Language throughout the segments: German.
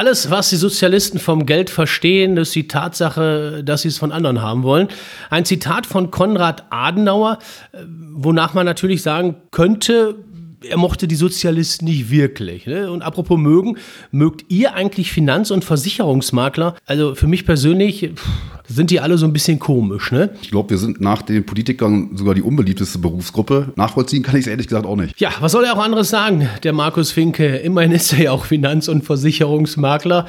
Alles, was die Sozialisten vom Geld verstehen, ist die Tatsache, dass sie es von anderen haben wollen. Ein Zitat von Konrad Adenauer, äh, wonach man natürlich sagen könnte, er mochte die Sozialisten nicht wirklich. Ne? Und apropos mögen, mögt ihr eigentlich Finanz- und Versicherungsmakler? Also für mich persönlich pff, sind die alle so ein bisschen komisch. Ne? Ich glaube, wir sind nach den Politikern sogar die unbeliebteste Berufsgruppe. Nachvollziehen kann ich es ehrlich gesagt auch nicht. Ja, was soll er auch anderes sagen, der Markus Finke? Immerhin ist er ja auch Finanz- und Versicherungsmakler.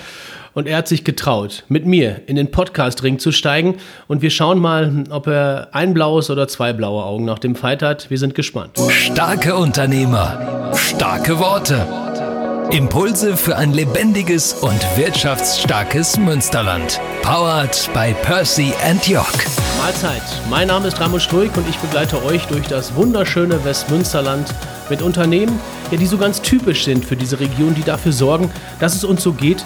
Und er hat sich getraut, mit mir in den Podcast-Ring zu steigen. Und wir schauen mal, ob er ein blaues oder zwei blaue Augen nach dem Fight hat. Wir sind gespannt. Starke Unternehmer, starke Worte. Impulse für ein lebendiges und wirtschaftsstarkes Münsterland. Powered by Percy and York. Mahlzeit. Mein Name ist Raimo Struik und ich begleite euch durch das wunderschöne Westmünsterland mit Unternehmen, ja, die so ganz typisch sind für diese Region, die dafür sorgen, dass es uns so geht,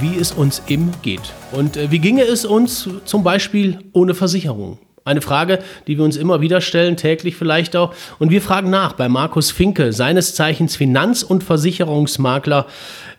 wie es uns eben geht. Und äh, wie ginge es uns zum Beispiel ohne Versicherung? Eine Frage, die wir uns immer wieder stellen, täglich vielleicht auch. Und wir fragen nach bei Markus Finke, seines Zeichens Finanz- und Versicherungsmakler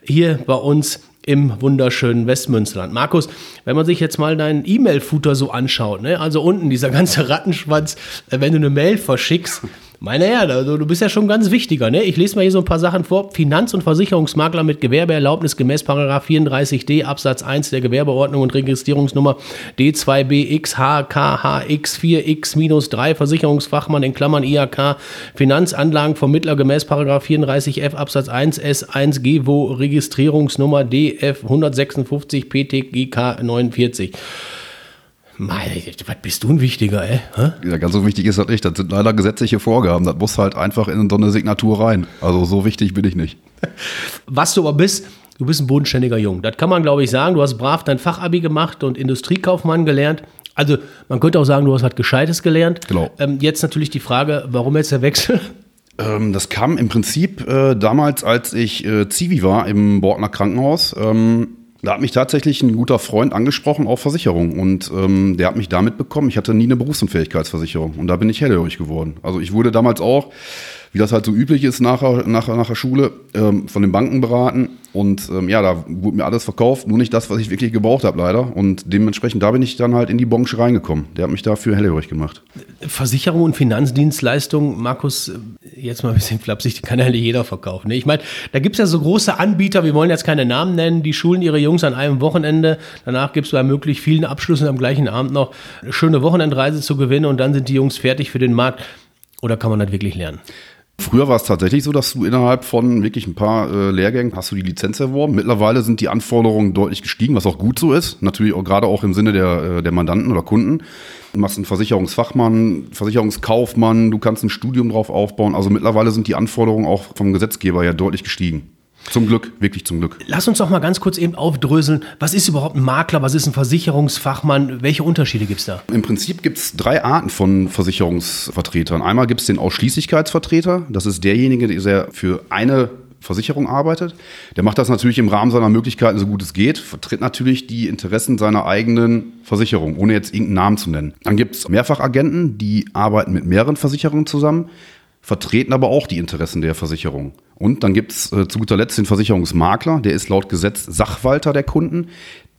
hier bei uns im wunderschönen Westmünsterland. Markus, wenn man sich jetzt mal deinen E-Mail-Footer so anschaut, ne? also unten dieser ganze Rattenschwanz, äh, wenn du eine Mail verschickst, meine Herren, also du bist ja schon ganz wichtiger. Ne? Ich lese mal hier so ein paar Sachen vor. Finanz- und Versicherungsmakler mit Gewerbeerlaubnis gemäß 34d Absatz 1 der Gewerbeordnung und Registrierungsnummer D2BXHKHX4X-3 Versicherungsfachmann in Klammern IHK Finanzanlagenvermittler gemäß 34f Absatz 1 S1 GWO Registrierungsnummer DF 156 PTGK 49. Meine, was bist du ein Wichtiger, ey? Hä? Ja, ganz so wichtig ist das nicht. Das sind leider gesetzliche Vorgaben. Das muss halt einfach in so eine Signatur rein. Also so wichtig bin ich nicht. Was du aber bist, du bist ein bodenständiger Jung. Das kann man, glaube ich, sagen. Du hast brav dein Fachabi gemacht und Industriekaufmann gelernt. Also man könnte auch sagen, du hast was Gescheites gelernt. Genau. Ähm, jetzt natürlich die Frage, warum jetzt der Wechsel? Ähm, das kam im Prinzip äh, damals, als ich äh, Zivi war im Bortner Krankenhaus. Ähm, da hat mich tatsächlich ein guter Freund angesprochen auf Versicherung und ähm, der hat mich damit bekommen. Ich hatte nie eine Berufsunfähigkeitsversicherung und da bin ich hellhörig geworden. Also ich wurde damals auch, wie das halt so üblich ist nach, nach, nach der Schule, ähm, von den Banken beraten und ähm, ja, da wurde mir alles verkauft, nur nicht das, was ich wirklich gebraucht habe leider und dementsprechend da bin ich dann halt in die Branche reingekommen. Der hat mich dafür hellhörig gemacht. Versicherung und Finanzdienstleistung, Markus, jetzt mal ein bisschen flapsig, die kann ja nicht jeder verkaufen. Ne? Ich meine, da gibt es ja so große Anbieter, wir wollen jetzt keine Namen nennen, die schulen ihre Jungs an einem Wochenende. Danach gibt es bei möglich vielen Abschlüssen am gleichen Abend noch eine schöne Wochenendreise zu gewinnen und dann sind die Jungs fertig für den Markt. Oder kann man das wirklich lernen? Früher war es tatsächlich so, dass du innerhalb von wirklich ein paar äh, Lehrgängen hast du die Lizenz erworben. Mittlerweile sind die Anforderungen deutlich gestiegen, was auch gut so ist. Natürlich auch gerade auch im Sinne der, äh, der Mandanten oder Kunden. Du machst einen Versicherungsfachmann, Versicherungskaufmann, du kannst ein Studium drauf aufbauen. Also mittlerweile sind die Anforderungen auch vom Gesetzgeber ja deutlich gestiegen. Zum Glück, wirklich zum Glück. Lass uns doch mal ganz kurz eben aufdröseln. Was ist überhaupt ein Makler? Was ist ein Versicherungsfachmann? Welche Unterschiede gibt es da? Im Prinzip gibt es drei Arten von Versicherungsvertretern. Einmal gibt es den Ausschließlichkeitsvertreter. Das ist derjenige, der für eine Versicherung arbeitet. Der macht das natürlich im Rahmen seiner Möglichkeiten so gut es geht, vertritt natürlich die Interessen seiner eigenen Versicherung, ohne jetzt irgendeinen Namen zu nennen. Dann gibt es Mehrfachagenten, die arbeiten mit mehreren Versicherungen zusammen, vertreten aber auch die Interessen der Versicherung. Und dann gibt es äh, zu guter Letzt den Versicherungsmakler, der ist laut Gesetz Sachwalter der Kunden.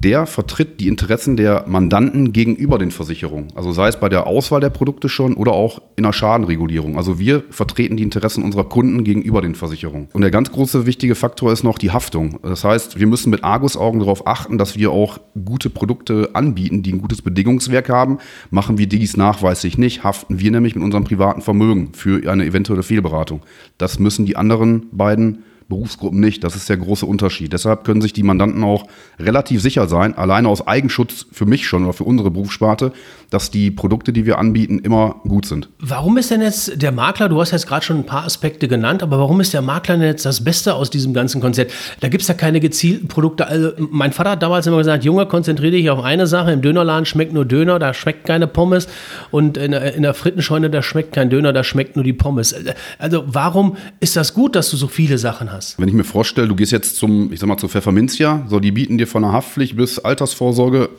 Der vertritt die Interessen der Mandanten gegenüber den Versicherungen. Also sei es bei der Auswahl der Produkte schon oder auch in der Schadenregulierung. Also wir vertreten die Interessen unserer Kunden gegenüber den Versicherungen. Und der ganz große wichtige Faktor ist noch die Haftung. Das heißt, wir müssen mit Argusaugen darauf achten, dass wir auch gute Produkte anbieten, die ein gutes Bedingungswerk haben. Machen wir dies nachweislich nicht, haften wir nämlich mit unserem privaten Vermögen für eine eventuelle Fehlberatung. Das müssen die anderen beiden Berufsgruppen nicht. Das ist der große Unterschied. Deshalb können sich die Mandanten auch relativ sicher sein, alleine aus Eigenschutz für mich schon oder für unsere Berufssparte, dass die Produkte, die wir anbieten, immer gut sind. Warum ist denn jetzt der Makler, du hast jetzt gerade schon ein paar Aspekte genannt, aber warum ist der Makler denn jetzt das Beste aus diesem ganzen Konzept? Da gibt es ja keine gezielten Produkte. Also mein Vater hat damals immer gesagt, Junge, konzentriere dich auf eine Sache. Im Dönerladen schmeckt nur Döner, da schmeckt keine Pommes. Und in in der Frittenscheune, da schmeckt kein Döner, da schmeckt nur die Pommes. Also warum ist das gut, dass du so viele Sachen hast? Wenn ich mir vorstelle, du gehst jetzt zum, ich sag mal, zur Pfefferminzia, so die bieten dir von der Haftpflicht bis Altersvorsorge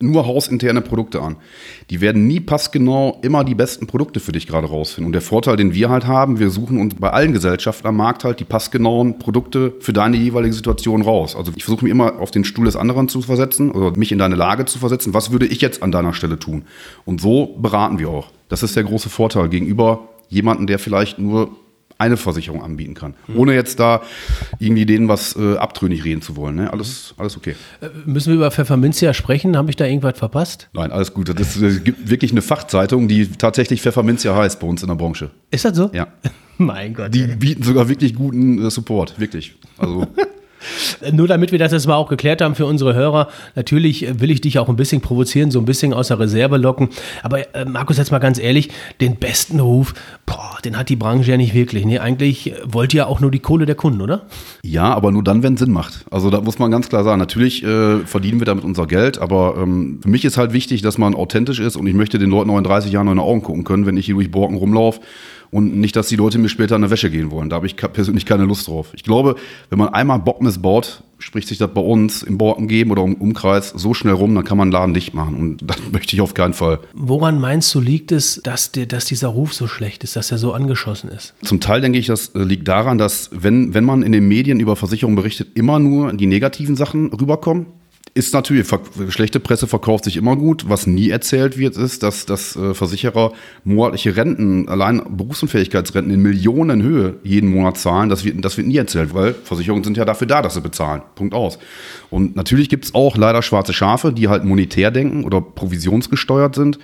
nur hausinterne Produkte an. Die werden nie passgenau immer die besten Produkte für dich gerade rausfinden. Und der Vorteil, den wir halt haben, wir suchen uns bei allen Gesellschaften am Markt halt die passgenauen Produkte für deine jeweilige Situation raus. Also ich versuche mich immer auf den Stuhl des anderen zu versetzen oder mich in deine Lage zu versetzen. Was würde ich jetzt an deiner Stelle tun? Und so beraten wir auch. Das ist der große Vorteil gegenüber jemanden, der vielleicht nur eine Versicherung anbieten kann. Ohne jetzt da irgendwie denen was äh, abtrünnig reden zu wollen. Ne? Alles, alles okay. Äh, müssen wir über Pfefferminzia sprechen? Habe ich da irgendwas verpasst? Nein, alles gut. Es gibt wirklich eine Fachzeitung, die tatsächlich Pfefferminzia heißt bei uns in der Branche. Ist das so? Ja. mein Gott. Die bieten sogar wirklich guten äh, Support. Wirklich. Also. Nur damit wir das jetzt mal auch geklärt haben für unsere Hörer, natürlich will ich dich auch ein bisschen provozieren, so ein bisschen aus der Reserve locken. Aber äh, Markus, jetzt mal ganz ehrlich, den besten Ruf, boah, den hat die Branche ja nicht wirklich. Nee, eigentlich wollt ihr ja auch nur die Kohle der Kunden, oder? Ja, aber nur dann, wenn es Sinn macht. Also da muss man ganz klar sagen, natürlich äh, verdienen wir damit unser Geld, aber ähm, für mich ist halt wichtig, dass man authentisch ist und ich möchte den Leuten auch in 30 Jahren in die Augen gucken können, wenn ich hier durch Borken rumlaufe und nicht, dass die Leute mir später an der Wäsche gehen wollen. Da habe ich persönlich keine Lust drauf. Ich glaube, wenn man einmal Bock missbaut, spricht sich das bei uns im Borken geben oder im Umkreis so schnell rum, dann kann man einen Laden dicht machen. Und das möchte ich auf keinen Fall. Woran meinst du, liegt es, dass, der, dass dieser Ruf so schlecht ist, dass er so angeschossen ist? Zum Teil denke ich, das äh, liegt daran, dass wenn, wenn man in den Medien über Versicherungen berichtet, immer nur die negativen Sachen rüberkommen ist natürlich, schlechte Presse verkauft sich immer gut. Was nie erzählt wird, ist, dass, dass äh, Versicherer monatliche Renten, allein Berufsunfähigkeitsrenten in Millionenhöhe jeden Monat zahlen. Das wird, das wird nie erzählt, weil Versicherungen sind ja dafür da, dass sie bezahlen. Punkt aus. Und natürlich gibt es auch leider schwarze Schafe, die halt monetär denken oder provisionsgesteuert sind.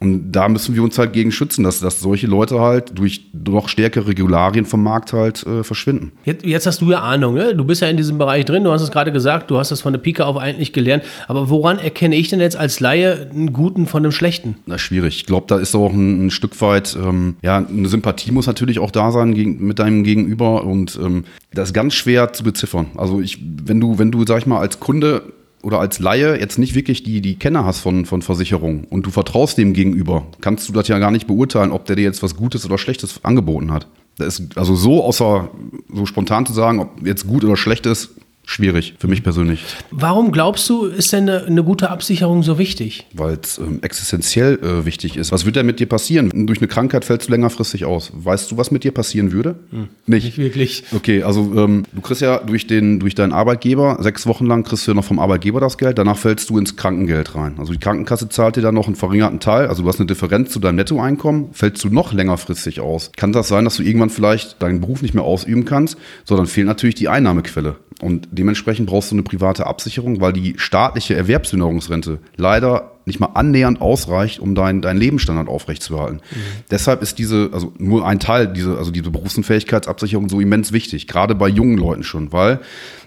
Und da müssen wir uns halt gegen schützen, dass, dass solche Leute halt durch noch stärkere Regularien vom Markt halt äh, verschwinden. Jetzt, jetzt, hast du ja Ahnung, ne? du bist ja in diesem Bereich drin, du hast es gerade gesagt, du hast das von der Pike auf eigentlich gelernt. Aber woran erkenne ich denn jetzt als Laie einen guten von einem schlechten? Na, schwierig. Ich glaube, da ist auch ein, ein Stück weit, ähm, ja, eine Sympathie muss natürlich auch da sein gegen, mit deinem Gegenüber und ähm, das ist ganz schwer zu beziffern. Also ich, wenn du, wenn du, sag ich mal, als Kunde oder als Laie jetzt nicht wirklich die, die Kenner hast von, von Versicherungen und du vertraust dem gegenüber, kannst du das ja gar nicht beurteilen, ob der dir jetzt was Gutes oder Schlechtes angeboten hat. Das ist also so außer so spontan zu sagen, ob jetzt gut oder schlecht ist, schwierig für mich persönlich. Warum glaubst du, ist denn eine, eine gute Absicherung so wichtig? Weil es ähm, existenziell äh, wichtig ist. Was wird denn mit dir passieren? Durch eine Krankheit fällst du längerfristig aus. Weißt du, was mit dir passieren würde? Hm, nicht. Nicht wirklich. Okay, also ähm, du kriegst ja durch, den, durch deinen Arbeitgeber, sechs Wochen lang kriegst du ja noch vom Arbeitgeber das Geld, danach fällst du ins Krankengeld rein. Also die Krankenkasse zahlt dir dann noch einen verringerten Teil, also du hast eine Differenz zu deinem Nettoeinkommen, fällst du noch längerfristig aus. Kann das sein, dass du irgendwann vielleicht deinen Beruf nicht mehr ausüben kannst, sondern fehlt natürlich die Einnahmequelle. Und dementsprechend brauchst du eine private Absicherung, weil die staatliche Erwerbsminderungsrente leider nicht mal annähernd ausreicht, um deinen dein Lebensstandard aufrechtzuerhalten. Mhm. Deshalb ist diese, also nur ein Teil, diese, also diese Berufsunfähigkeitsabsicherung so immens wichtig, gerade bei jungen Leuten schon, weil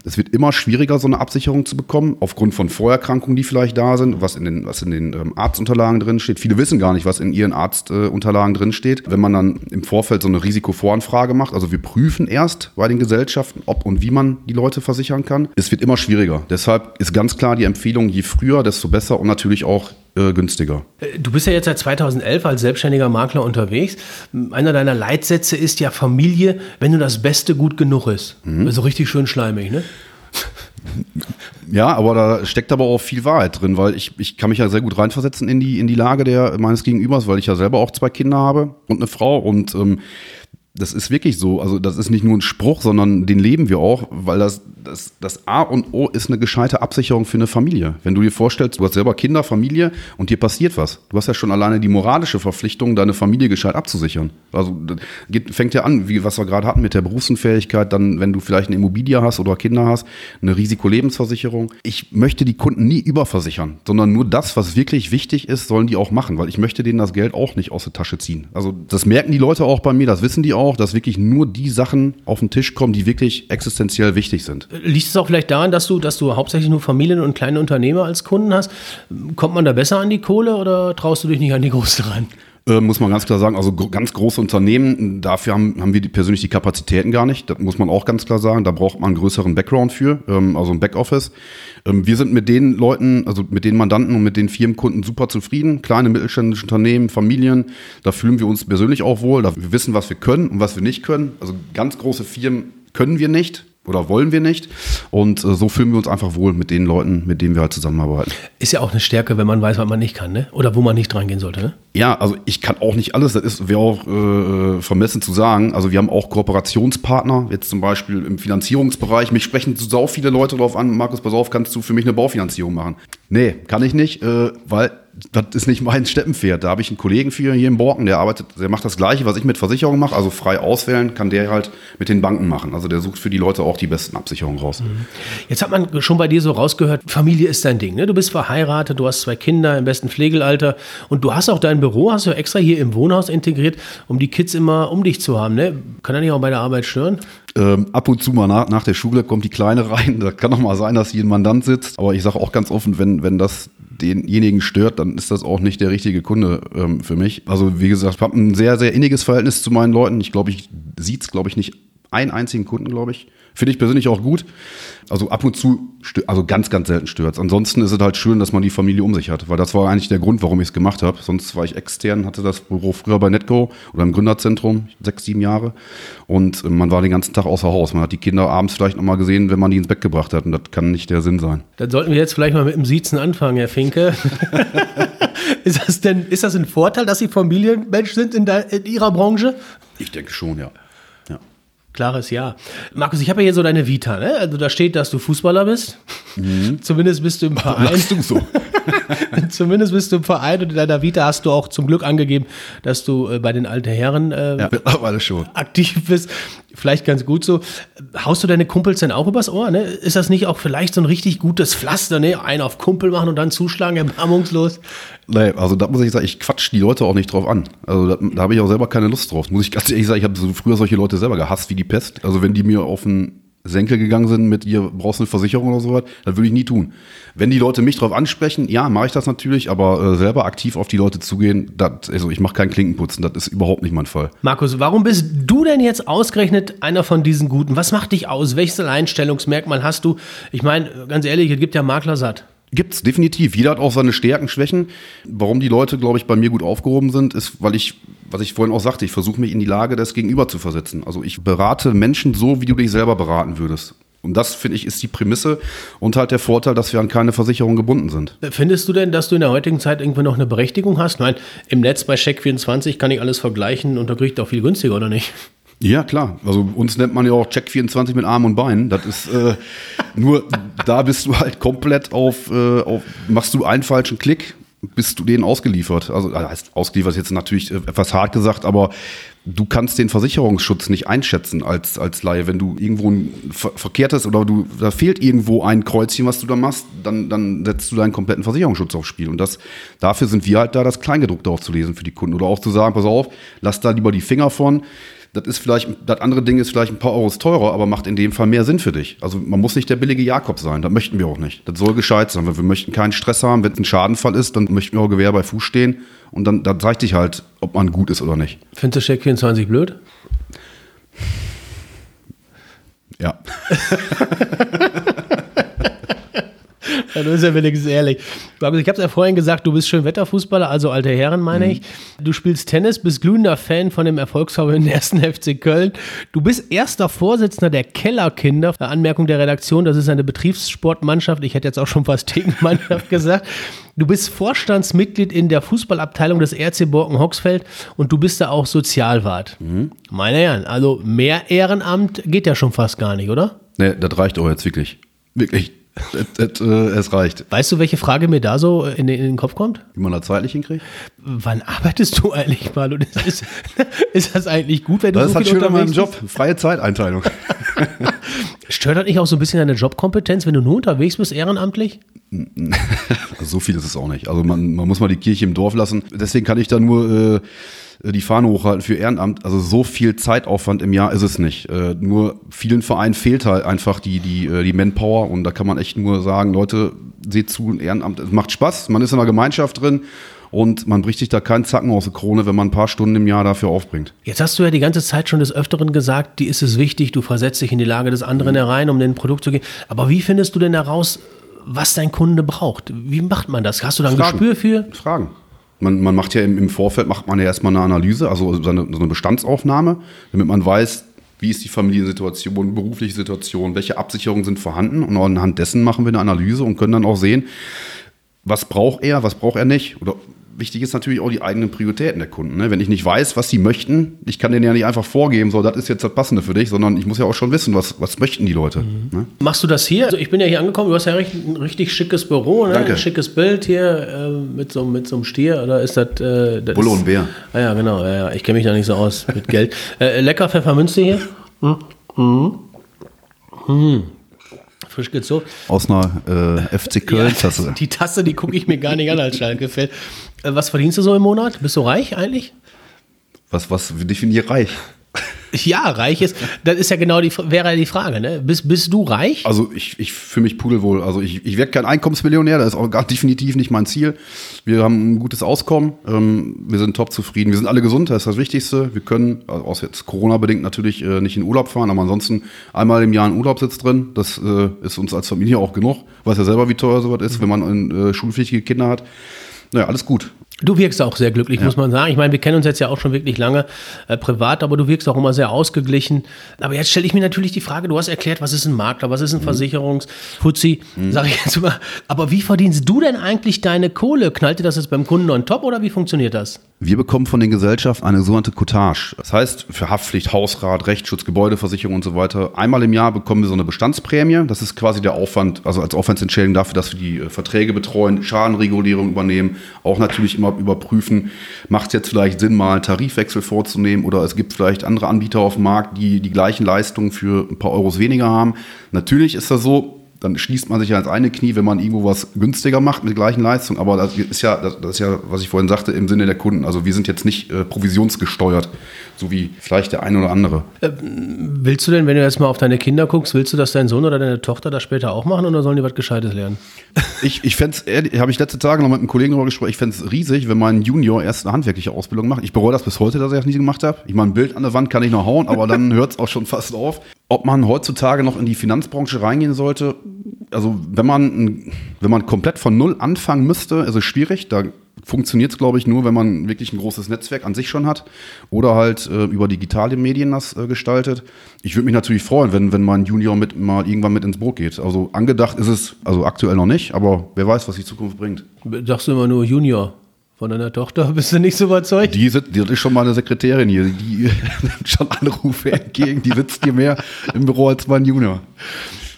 es wird immer schwieriger, so eine Absicherung zu bekommen, aufgrund von Vorerkrankungen, die vielleicht da sind, was in den, was in den ähm, Arztunterlagen drin steht. Viele wissen gar nicht, was in ihren Arztunterlagen äh, drin steht. Wenn man dann im Vorfeld so eine Risikovoranfrage macht, also wir prüfen erst bei den Gesellschaften, ob und wie man die Leute versichern kann. Es wird immer schwieriger. Deshalb ist ganz klar die Empfehlung, je früher, desto besser und natürlich auch äh, günstiger. Äh, du bist ja jetzt seit 2011 als selbstständiger Makler unterwegs. Einer deiner Leitsätze ist ja Familie, wenn nur das Beste gut genug ist. Mhm. Also richtig schön schleimig, ne? Ja, aber da steckt aber auch viel Wahrheit drin, weil ich, ich kann mich ja sehr gut reinversetzen in die, in die Lage der, meines Gegenübers, weil ich ja selber auch zwei Kinder habe und eine Frau und ähm, das ist wirklich so. Also, das ist nicht nur ein Spruch, sondern den leben wir auch, weil das, das, das A und O ist eine gescheite Absicherung für eine Familie. Wenn du dir vorstellst, du hast selber Kinder, Familie und dir passiert was. Du hast ja schon alleine die moralische Verpflichtung, deine Familie gescheit abzusichern. Also, geht, fängt ja an, wie was wir gerade hatten mit der Berufsunfähigkeit, dann, wenn du vielleicht eine Immobilie hast oder Kinder hast, eine Risikolebensversicherung. Ich möchte die Kunden nie überversichern, sondern nur das, was wirklich wichtig ist, sollen die auch machen, weil ich möchte denen das Geld auch nicht aus der Tasche ziehen. Also, das merken die Leute auch bei mir, das wissen die auch auch, dass wirklich nur die Sachen auf den Tisch kommen, die wirklich existenziell wichtig sind. Liegt es auch vielleicht daran, dass du, dass du hauptsächlich nur Familien und kleine Unternehmer als Kunden hast? Kommt man da besser an die Kohle oder traust du dich nicht an die Großen ran? Äh, muss man ganz klar sagen, also ganz große Unternehmen, dafür haben, haben wir die, persönlich die Kapazitäten gar nicht. Das muss man auch ganz klar sagen. Da braucht man einen größeren Background für, ähm, also ein Backoffice. Ähm, wir sind mit den Leuten, also mit den Mandanten und mit den Firmenkunden super zufrieden. Kleine mittelständische Unternehmen, Familien, da fühlen wir uns persönlich auch wohl. Da wir wissen, was wir können und was wir nicht können. Also ganz große Firmen können wir nicht oder wollen wir nicht. Und äh, so fühlen wir uns einfach wohl mit den Leuten, mit denen wir halt zusammenarbeiten. Ist ja auch eine Stärke, wenn man weiß, was man nicht kann, ne? Oder wo man nicht dran gehen sollte, ne? Ja, also ich kann auch nicht alles. Das ist wäre auch äh, vermessen zu sagen. Also wir haben auch Kooperationspartner, jetzt zum Beispiel im Finanzierungsbereich. Mich sprechen so sau viele Leute darauf an, Markus, pass auf, kannst du für mich eine Baufinanzierung machen? Nee, kann ich nicht, äh, weil das ist nicht mein Steppenpferd. Da habe ich einen Kollegen für hier in Borken, der arbeitet, der macht das Gleiche, was ich mit Versicherungen mache, also frei auswählen, kann der halt mit den Banken machen. Also der sucht für die Leute auch die besten Absicherungen raus. Mhm. Jetzt hat man schon bei dir so rausgehört, Familie ist dein Ding. Ne? Du bist verheiratet, du hast zwei Kinder im besten Pflegelalter und du hast auch dein Büro, hast du extra hier im Wohnhaus integriert, um die Kids immer um dich zu haben. Ne? Kann er nicht auch bei der Arbeit stören? Ähm, ab und zu mal nach, nach der Schule kommt die Kleine rein. Da kann auch mal sein, dass hier ein Mandant sitzt. Aber ich sage auch ganz offen, wenn, wenn das denjenigen stört, dann ist das auch nicht der richtige Kunde ähm, für mich. Also wie gesagt, ich habe ein sehr, sehr inniges Verhältnis zu meinen Leuten. Ich glaube, ich sieht es, glaube ich, nicht einen einzigen Kunden, glaube ich. Finde ich persönlich auch gut. Also ab und zu, also ganz, ganz selten stört Ansonsten ist es halt schön, dass man die Familie um sich hat, weil das war eigentlich der Grund, warum ich es gemacht habe. Sonst war ich extern, hatte das Büro früher bei Netco oder im Gründerzentrum, sechs, sieben Jahre. Und äh, man war den ganzen Tag außer Haus. Man hat die Kinder abends vielleicht nochmal gesehen, wenn man die ins Bett gebracht hat. Und das kann nicht der Sinn sein. Dann sollten wir jetzt vielleicht mal mit dem Siezen anfangen, Herr Finke. ist das denn, ist das ein Vorteil, dass Sie Familienmensch sind in, der, in Ihrer Branche? Ich denke schon, ja. Klares Ja. Markus, ich habe ja hier so deine Vita, ne? Also da steht, dass du Fußballer bist. Mhm. Zumindest bist du im Verein. Lachst du so? Zumindest bist du im Verein und in deiner Vita hast du auch zum Glück angegeben, dass du äh, bei den alten Herren äh, ja, alles schon. aktiv bist. Vielleicht ganz gut so. Haust du deine Kumpels denn auch übers Ohr? Ne? Ist das nicht auch vielleicht so ein richtig gutes Pflaster, ne? Einen auf Kumpel machen und dann zuschlagen, erbarmungslos? Nee, also da muss ich sagen, ich quatsch die Leute auch nicht drauf an. Also da, da habe ich auch selber keine Lust drauf. Muss ich ganz ehrlich sagen, ich habe so früher solche Leute selber gehasst wie die Pest. Also wenn die mir auf den Senkel gegangen sind mit ihr brauchst eine Versicherung oder sowas, das würde ich nie tun. Wenn die Leute mich darauf ansprechen, ja, mache ich das natürlich, aber äh, selber aktiv auf die Leute zugehen, dat, also ich mache keinen Klinkenputzen, das ist überhaupt nicht mein Fall. Markus, warum bist du denn jetzt ausgerechnet einer von diesen Guten? Was macht dich aus? Welches Alleinstellungsmerkmal hast du? Ich meine, ganz ehrlich, es gibt ja Makler satt. Gibt's definitiv. Jeder hat auch seine Stärken, Schwächen. Warum die Leute, glaube ich, bei mir gut aufgehoben sind, ist, weil ich, was ich vorhin auch sagte, ich versuche mich in die Lage des Gegenüber zu versetzen. Also ich berate Menschen so, wie du dich selber beraten würdest. Und das, finde ich, ist die Prämisse und halt der Vorteil, dass wir an keine Versicherung gebunden sind. Findest du denn, dass du in der heutigen Zeit irgendwo noch eine Berechtigung hast? Nein, im Netz bei Check24 kann ich alles vergleichen und da kriege ich auch viel günstiger, oder nicht? Ja, klar. Also uns nennt man ja auch Check 24 mit Arm und Beinen. Das ist äh, nur, da bist du halt komplett auf, äh, auf, machst du einen falschen Klick, bist du denen ausgeliefert. Also heißt ausgeliefert ist jetzt natürlich etwas hart gesagt, aber du kannst den Versicherungsschutz nicht einschätzen als, als Laie. Wenn du irgendwo ein ver verkehrtes oder du, da fehlt irgendwo ein Kreuzchen, was du da machst, dann, dann setzt du deinen kompletten Versicherungsschutz aufs Spiel. Und das, dafür sind wir halt da, das Kleingedruckte aufzulesen für die Kunden. Oder auch zu sagen, pass auf, lass da lieber die Finger von das ist vielleicht, das andere Ding ist vielleicht ein paar Euros teurer, aber macht in dem Fall mehr Sinn für dich. Also man muss nicht der billige Jakob sein, das möchten wir auch nicht. Das soll gescheit sein, weil wir möchten keinen Stress haben. Wenn es ein Schadenfall ist, dann möchten wir auch Gewehr bei Fuß stehen und dann, dann zeigt sich halt, ob man gut ist oder nicht. Findest du Check 24 blöd? Ja. Du bist ja wenigstens ehrlich. Ich habe es ja vorhin gesagt, du bist Schönwetterfußballer, also alte Herren meine mhm. ich. Du spielst Tennis, bist glühender Fan von dem Erfolgsverein ersten FC Köln. Du bist erster Vorsitzender der Kellerkinder. Anmerkung der Redaktion, das ist eine Betriebssportmannschaft. Ich hätte jetzt auch schon fast Tegenmannschaft gesagt. Du bist Vorstandsmitglied in der Fußballabteilung des RC Borken Hoxfeld und du bist da auch Sozialwart. Mhm. Meine Herren, also mehr Ehrenamt geht ja schon fast gar nicht, oder? Nee, das reicht auch jetzt wirklich. Wirklich äh, es reicht. Weißt du, welche Frage mir da so in den, in den Kopf kommt? Wie man da zeitlich hinkriegt? Wann arbeitest du eigentlich mal? Und ist, ist das eigentlich gut, wenn du das so ist halt schön an meinem Job. Freie Zeiteinteilung. Stört das nicht auch so ein bisschen deine Jobkompetenz, wenn du nur unterwegs bist, ehrenamtlich? so viel ist es auch nicht. Also man, man muss mal die Kirche im Dorf lassen. Deswegen kann ich da nur äh, äh, die Fahne hochhalten für Ehrenamt. Also so viel Zeitaufwand im Jahr ist es nicht. Äh, nur vielen Vereinen fehlt halt einfach die, die, äh, die Manpower und da kann man echt nur sagen, Leute, seht zu, ein Ehrenamt, es macht Spaß, man ist in einer Gemeinschaft drin und man bricht sich da keinen Zacken aus der Krone, wenn man ein paar Stunden im Jahr dafür aufbringt. Jetzt hast du ja die ganze Zeit schon des Öfteren gesagt, die ist es wichtig, du versetzt dich in die Lage des anderen mhm. herein, um den Produkt zu gehen. Aber wie findest du denn heraus, was dein Kunde braucht? Wie macht man das? Hast du da ein Fragen. Gespür für? Fragen. Man, man macht ja im, im, Vorfeld macht man ja erstmal eine Analyse, also seine, so eine Bestandsaufnahme, damit man weiß, Wie ist die Familiensituation, berufliche Situation, welche Absicherungen sind vorhanden? Und anhand dessen machen wir eine Analyse und können dann auch sehen, was braucht er, was braucht er nicht? Oder wichtig ist natürlich auch die eigenen Prioritäten der Kunden. Ne? Wenn ich nicht weiß, was sie möchten, ich kann denen ja nicht einfach vorgeben, so, das ist jetzt das Passende für dich, sondern ich muss ja auch schon wissen, was, was möchten die Leute. Mhm. Ne? Machst du das hier? Also ich bin ja hier angekommen, du hast ja ein richtig schickes Büro, ne? Danke. ein schickes Bild hier äh, mit, so, mit so einem Stier, oder ist das... Äh, das Bulle und Bär. Ah ja, genau, ja, ja. ich kenne mich da nicht so aus mit Geld. äh, lecker Pfeffermünze hier. Mhm. Mhm. Frisch gezogen. Aus einer äh, FC Köln-Tasse. Ja, die Tasse, die gucke ich mir gar nicht an als Schalke-Fan. Äh, was verdienst du so im Monat? Bist du reich eigentlich? Was, was definiert reich? Ja, reich ist, das ist ja genau die, wäre ja die Frage, ne? Bist, bist du reich? Also ich, ich fühle mich pudelwohl. Also ich, ich werde kein Einkommensmillionär, das ist auch gar definitiv nicht mein Ziel. Wir haben ein gutes Auskommen, ähm, wir sind top zufrieden, wir sind alle gesund, das ist das Wichtigste. Wir können, also außer jetzt Corona-bedingt natürlich äh, nicht in Urlaub fahren, aber ansonsten einmal im Jahr ein Urlaubssitz drin. Das äh, ist uns als Familie auch genug. Weiß ja selber, wie teuer sowas ist, wenn man äh, schulpflichtige Kinder hat. Naja, alles gut. Du wirkst auch sehr glücklich, ja. muss man sagen. Ich meine, wir kennen uns jetzt ja auch schon wirklich lange äh, privat, aber du wirkst auch immer sehr ausgeglichen. Aber jetzt stelle ich mir natürlich die Frage, du hast erklärt, was ist ein Makler, was ist ein mhm. Versicherungsfuzzi, mhm. sage ich jetzt mal. Aber wie verdienst du denn eigentlich deine Kohle? Knallt dir das jetzt beim Kunden on top oder wie funktioniert das? Wir bekommen von den Gesellschaften eine sogenannte Cottage. Das heißt, für Haftpflicht, Hausrat, Rechtsschutz, Gebäudeversicherung und so weiter, einmal im Jahr bekommen wir so eine Bestandsprämie. Das ist quasi der Aufwand, also als Aufwandsentschädigung dafür, dass wir die äh, Verträge betreuen, Schadenregulierung übernehmen, auch natürlich immer überprüfen, macht es jetzt vielleicht Sinn, mal einen Tarifwechsel vorzunehmen oder es gibt vielleicht andere Anbieter auf dem Markt, die die gleichen Leistungen für ein paar Euros weniger haben. Natürlich ist das so, dann schließt man sich ja ans eine Knie, wenn man irgendwo was günstiger macht mit gleichen Leistungen. Aber das ist ja, das, ist ja, was ich vorhin sagte, im Sinne der Kunden. Also wir sind jetzt nicht äh, provisionsgesteuert, so wie vielleicht der eine oder andere. Äh, willst du denn, wenn du jetzt mal auf deine Kinder guckst, willst du, dass dein Sohn oder deine Tochter das später auch machen oder sollen die was Gescheites lernen? Ich, ich fände es, habe ich letzte Tage noch mit einem Kollegen darüber gesprochen, ich fände es riesig, wenn mein Junior erst eine handwerkliche Ausbildung macht. Ich bereue das bis heute, dass ich das nie gemacht habe. Ich meine, ein Bild an der Wand kann ich noch hauen, aber dann hört es auch schon fast auf. Ob man heutzutage noch in die Finanzbranche reingehen sollte, also wenn man, wenn man komplett von Null anfangen müsste, ist es schwierig. Da funktioniert es, glaube ich, nur, wenn man wirklich ein großes Netzwerk an sich schon hat oder halt äh, über digitale Medien das äh, gestaltet. Ich würde mich natürlich freuen, wenn, wenn mein Junior mit mal irgendwann mit ins Boot geht. Also angedacht ist es, also aktuell noch nicht, aber wer weiß, was die Zukunft bringt. Sagst du immer nur Junior? Von deiner Tochter bist du nicht so überzeugt? Die, sitzt, die ist schon mal eine Sekretärin hier. Die nimmt schon Anrufe entgegen. Die sitzt hier mehr im Büro als mein Junior.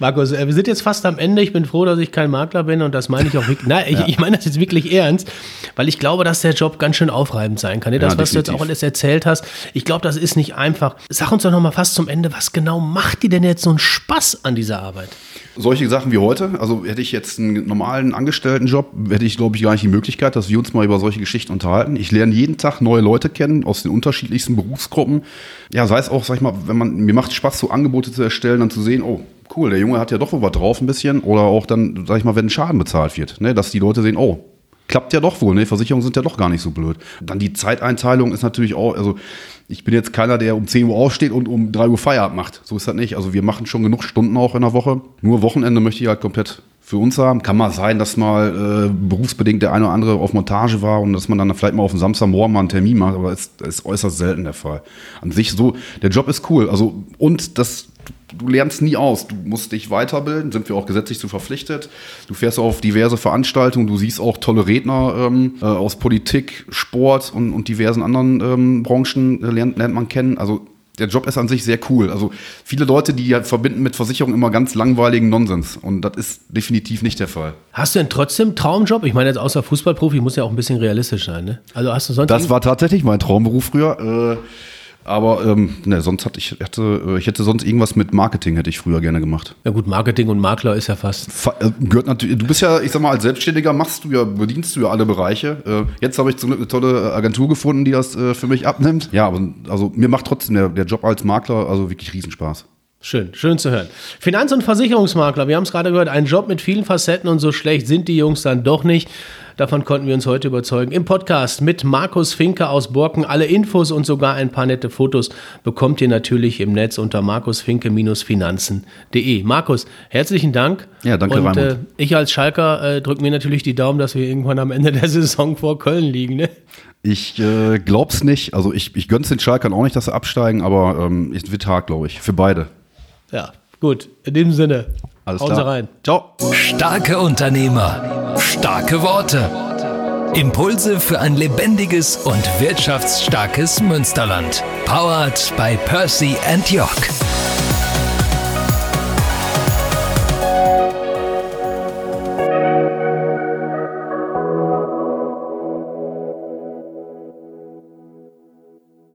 Markus, äh, wir sind jetzt fast am Ende. Ich bin froh, dass ich kein Makler bin und das meine ich auch wirklich. Nein, ich, ja. ich meine das jetzt wirklich ernst, weil ich glaube, dass der Job ganz schön aufreibend sein kann. Das, ja, was du jetzt auch alles erzählt hast, ich glaube, das ist nicht einfach. Sag uns doch noch mal fast zum Ende, was genau macht dir denn jetzt so einen Spaß an dieser Arbeit? Solche Sachen wie heute, also hätte ich jetzt einen normalen Angestelltenjob, hätte ich, glaube ich, gar nicht die Möglichkeit, dass wir uns mal über solche Geschichten unterhalten. Ich lerne jeden Tag neue Leute kennen aus den unterschiedlichsten Berufsgruppen. Ja, sei es auch, sag ich mal, wenn man, mir macht Spaß, so Angebote zu erstellen, dann zu sehen, oh, cool, der Junge hat ja doch was drauf ein bisschen. Oder auch dann, sag ich mal, wenn Schaden bezahlt wird, ne, dass die Leute sehen, oh, klappt ja doch wohl, ne? Versicherungen sind ja doch gar nicht so blöd. Dann die Zeiteinteilung ist natürlich auch, also ich bin jetzt keiner, der um 10 Uhr aufsteht und um 3 Uhr Feierabend macht. So ist das nicht. Also wir machen schon genug Stunden auch in der Woche. Nur Wochenende möchte ich halt komplett für uns haben. Kann mal sein, dass mal äh, berufsbedingt der eine oder andere auf Montage war und dass man dann vielleicht mal auf dem Samstagmorgen mal einen Termin macht, aber das ist, ist äußerst selten der Fall. An sich so, der Job ist cool. Also, und das du lernst nie aus. Du musst dich weiterbilden, sind wir auch gesetzlich zu verpflichtet. Du fährst auf diverse Veranstaltungen, du siehst auch tolle Redner ähm, äh, aus Politik, Sport und, und diversen anderen ähm, Branchen äh, lernt, lernt man kennen. Also der Job ist an sich sehr cool. Also viele Leute, die ja verbinden mit Versicherung immer ganz langweiligen Nonsens. Und das ist definitiv nicht der Fall. Hast du denn trotzdem einen Traumjob? Ich meine, jetzt außer Fußballprofi muss ja auch ein bisschen realistisch sein, ne? Also hast du sonst. Das war tatsächlich mein Traumberuf früher. Äh, aber ähm, ne, sonst hatte ich, hatte, äh, ich hätte sonst irgendwas mit Marketing hätte ich früher gerne gemacht. Ja gut, Marketing und Makler ist ja fast. Fa äh, gehört natürlich. Du bist ja, ich sag mal, als Selbstständiger machst du ja, bedienst du ja alle Bereiche. Äh, jetzt habe ich zum Glück eine tolle Agentur gefunden, die das äh, für mich abnimmt. Ja, aber also mir macht trotzdem der, der Job als Makler also wirklich Riesenspaß. Schön, schön zu hören. Finanz- und Versicherungsmakler, wir haben es gerade gehört, ein Job mit vielen Facetten und so schlecht sind die Jungs dann doch nicht. Davon konnten wir uns heute überzeugen. Im Podcast mit Markus Finke aus Borken. Alle Infos und sogar ein paar nette Fotos bekommt ihr natürlich im Netz unter markusfinke-finanzen.de. Markus, herzlichen Dank. Ja, danke, Und äh, ich als Schalker äh, drücke mir natürlich die Daumen, dass wir irgendwann am Ende der Saison vor Köln liegen. Ne? Ich äh, glaub's nicht. Also ich, ich gönn's den Schalkern auch nicht, dass sie absteigen, aber ähm, es wird hart, glaube ich. Für beide. Ja, gut. In dem Sinne. Alles hauen Sie klar. rein. Ciao. Starke Unternehmer, starke Worte. Impulse für ein lebendiges und wirtschaftsstarkes Münsterland. Powered by Percy and York.